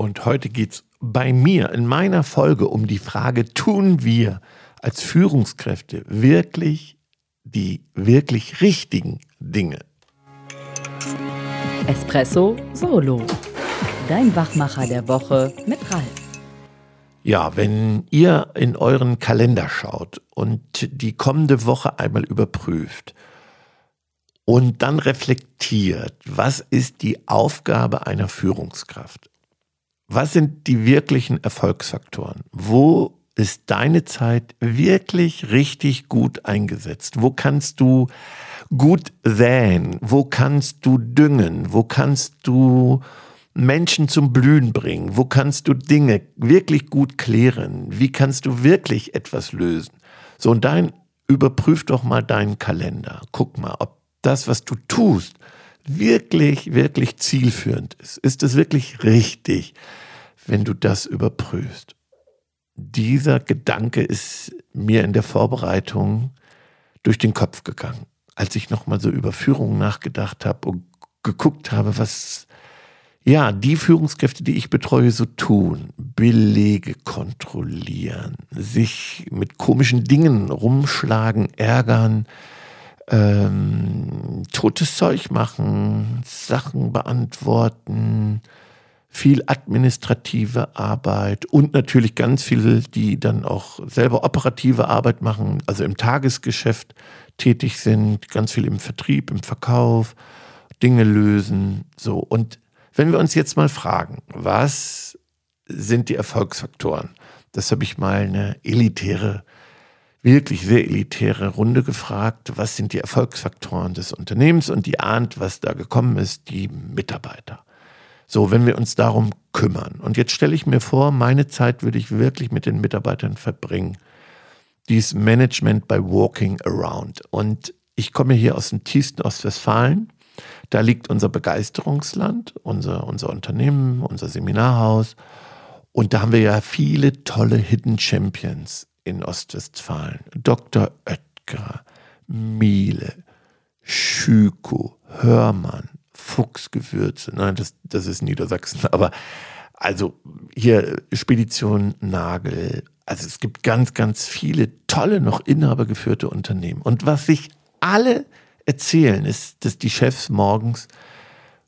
Und heute geht es bei mir in meiner Folge um die Frage, tun wir als Führungskräfte wirklich die wirklich richtigen Dinge? Espresso Solo. Dein Wachmacher der Woche mit Ralf. Ja, wenn ihr in euren Kalender schaut und die kommende Woche einmal überprüft und dann reflektiert, was ist die Aufgabe einer Führungskraft? Was sind die wirklichen Erfolgsfaktoren? Wo ist deine Zeit wirklich richtig gut eingesetzt? Wo kannst du gut säen? Wo kannst du düngen? Wo kannst du Menschen zum Blühen bringen? Wo kannst du Dinge wirklich gut klären? Wie kannst du wirklich etwas lösen? So, und dein, überprüf doch mal deinen Kalender. Guck mal, ob das, was du tust, wirklich, wirklich zielführend ist. Ist es wirklich richtig? wenn du das überprüfst. Dieser Gedanke ist mir in der Vorbereitung durch den Kopf gegangen, als ich nochmal so über Führung nachgedacht habe und geguckt habe, was ja die Führungskräfte, die ich betreue, so tun. Belege kontrollieren, sich mit komischen Dingen rumschlagen, ärgern, ähm, totes Zeug machen, Sachen beantworten, viel administrative Arbeit und natürlich ganz viele, die dann auch selber operative Arbeit machen, also im Tagesgeschäft tätig sind, ganz viel im Vertrieb, im Verkauf, Dinge lösen, so. Und wenn wir uns jetzt mal fragen, was sind die Erfolgsfaktoren? Das habe ich mal eine elitäre, wirklich sehr elitäre Runde gefragt. Was sind die Erfolgsfaktoren des Unternehmens? Und die ahnt, was da gekommen ist, die Mitarbeiter. So, wenn wir uns darum kümmern. Und jetzt stelle ich mir vor, meine Zeit würde ich wirklich mit den Mitarbeitern verbringen. Dies Management by Walking Around. Und ich komme hier aus dem tiefsten Ostwestfalen. Da liegt unser Begeisterungsland, unser, unser Unternehmen, unser Seminarhaus. Und da haben wir ja viele tolle Hidden Champions in Ostwestfalen. Dr. Oetker, Miele, Schüko, Hörmann, Fuchsgewürze. Nein, das, das ist Niedersachsen. Aber also hier Spedition Nagel. Also es gibt ganz, ganz viele tolle, noch inhabergeführte Unternehmen. Und was sich alle erzählen, ist, dass die Chefs morgens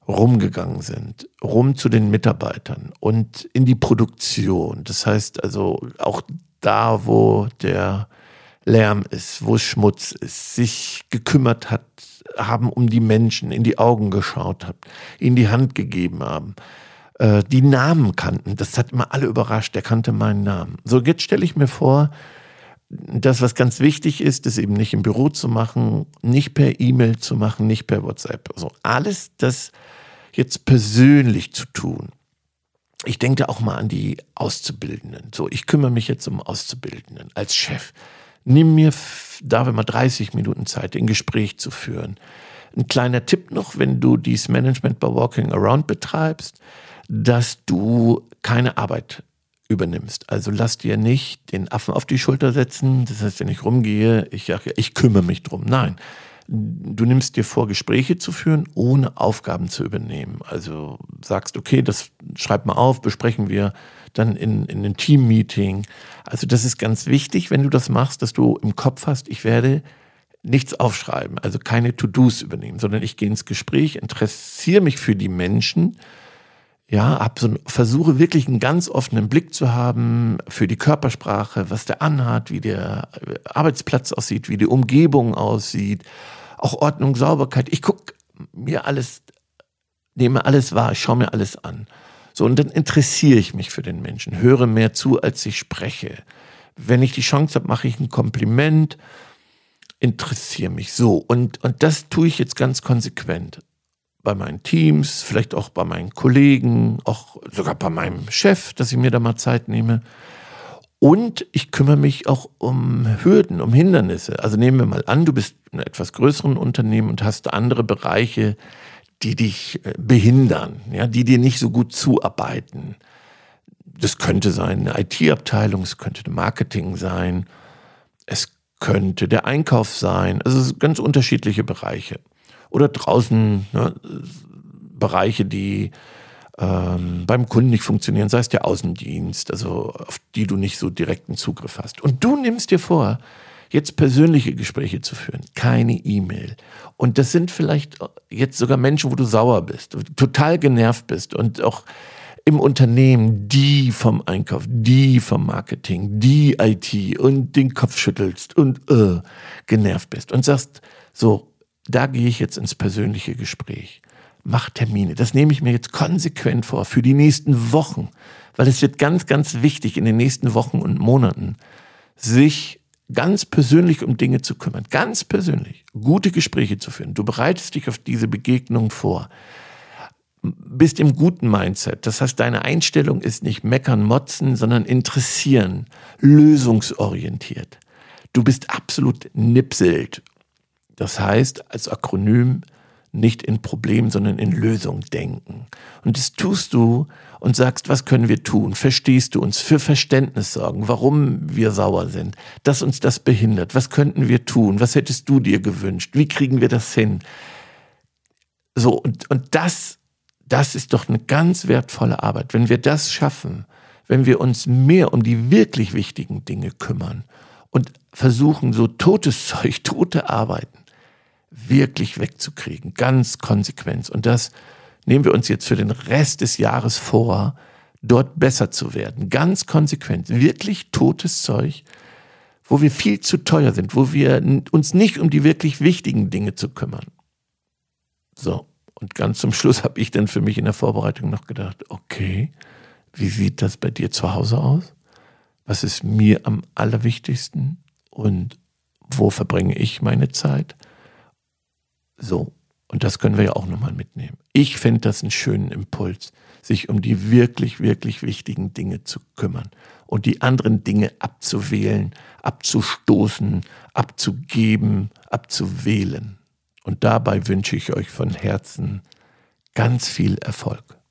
rumgegangen sind, rum zu den Mitarbeitern und in die Produktion. Das heißt also auch da, wo der Lärm ist, wo Schmutz ist, sich gekümmert hat, haben um die Menschen, in die Augen geschaut hat, ihnen die Hand gegeben haben, äh, die Namen kannten. Das hat immer alle überrascht, der kannte meinen Namen. So, jetzt stelle ich mir vor, das, was ganz wichtig ist, ist eben nicht im Büro zu machen, nicht per E-Mail zu machen, nicht per WhatsApp. Also alles das jetzt persönlich zu tun. Ich denke auch mal an die Auszubildenden. So, ich kümmere mich jetzt um Auszubildenden als Chef. Nimm mir da mal 30 Minuten Zeit, ein Gespräch zu führen. Ein kleiner Tipp noch, wenn du dieses Management by Walking Around betreibst, dass du keine Arbeit übernimmst. Also lass dir nicht den Affen auf die Schulter setzen. Das heißt, wenn ich rumgehe, ich ich kümmere mich drum. Nein. Du nimmst dir vor, Gespräche zu führen, ohne Aufgaben zu übernehmen. Also sagst, okay, das schreib mal auf, besprechen wir dann in, in einem Team-Meeting. Also das ist ganz wichtig, wenn du das machst, dass du im Kopf hast, ich werde nichts aufschreiben, also keine To-Dos übernehmen, sondern ich gehe ins Gespräch, interessiere mich für die Menschen, ja, hab so, versuche wirklich einen ganz offenen Blick zu haben für die Körpersprache, was der anhat, wie der Arbeitsplatz aussieht, wie die Umgebung aussieht, auch Ordnung, Sauberkeit. Ich gucke mir alles, nehme alles wahr, ich schaue mir alles an. So, und dann interessiere ich mich für den Menschen, höre mehr zu, als ich spreche. Wenn ich die Chance habe, mache ich ein Kompliment, interessiere mich so. Und, und das tue ich jetzt ganz konsequent. Bei meinen Teams, vielleicht auch bei meinen Kollegen, auch sogar bei meinem Chef, dass ich mir da mal Zeit nehme. Und ich kümmere mich auch um Hürden, um Hindernisse. Also nehmen wir mal an, du bist in einem etwas größeren Unternehmen und hast andere Bereiche, die dich äh, behindern, ja, die dir nicht so gut zuarbeiten. Das könnte sein eine IT-Abteilung, es könnte Marketing sein, es könnte der Einkauf sein, also ganz unterschiedliche Bereiche. Oder draußen ne, Bereiche, die ähm, beim Kunden nicht funktionieren, sei es der Außendienst, also auf die du nicht so direkten Zugriff hast. Und du nimmst dir vor, jetzt persönliche Gespräche zu führen, keine E-Mail. Und das sind vielleicht jetzt sogar Menschen, wo du sauer bist, total genervt bist und auch im Unternehmen die vom Einkauf, die vom Marketing, die IT und den Kopf schüttelst und äh, genervt bist und sagst, so, da gehe ich jetzt ins persönliche Gespräch. Mach Termine. Das nehme ich mir jetzt konsequent vor für die nächsten Wochen, weil es wird ganz, ganz wichtig in den nächsten Wochen und Monaten, sich ganz persönlich um Dinge zu kümmern, ganz persönlich, gute Gespräche zu führen. Du bereitest dich auf diese Begegnung vor bist im guten Mindset. Das heißt, deine Einstellung ist nicht meckern, motzen, sondern interessieren, lösungsorientiert. Du bist absolut nipselt. Das heißt, als Akronym nicht in Problem, sondern in Lösung denken. Und das tust du und sagst, was können wir tun? Verstehst du uns? Für Verständnis sorgen, warum wir sauer sind, dass uns das behindert. Was könnten wir tun? Was hättest du dir gewünscht? Wie kriegen wir das hin? So, und, und das das ist doch eine ganz wertvolle Arbeit. Wenn wir das schaffen, wenn wir uns mehr um die wirklich wichtigen Dinge kümmern und versuchen, so totes Zeug, tote Arbeiten wirklich wegzukriegen, ganz konsequent. Und das nehmen wir uns jetzt für den Rest des Jahres vor, dort besser zu werden, ganz konsequent, wirklich totes Zeug, wo wir viel zu teuer sind, wo wir uns nicht um die wirklich wichtigen Dinge zu kümmern. So. Und ganz zum Schluss habe ich dann für mich in der Vorbereitung noch gedacht, okay, wie sieht das bei dir zu Hause aus? Was ist mir am allerwichtigsten? Und wo verbringe ich meine Zeit? So, und das können wir ja auch nochmal mitnehmen. Ich fände das einen schönen Impuls, sich um die wirklich, wirklich wichtigen Dinge zu kümmern und die anderen Dinge abzuwählen, abzustoßen, abzugeben, abzuwählen. Und dabei wünsche ich euch von Herzen ganz viel Erfolg.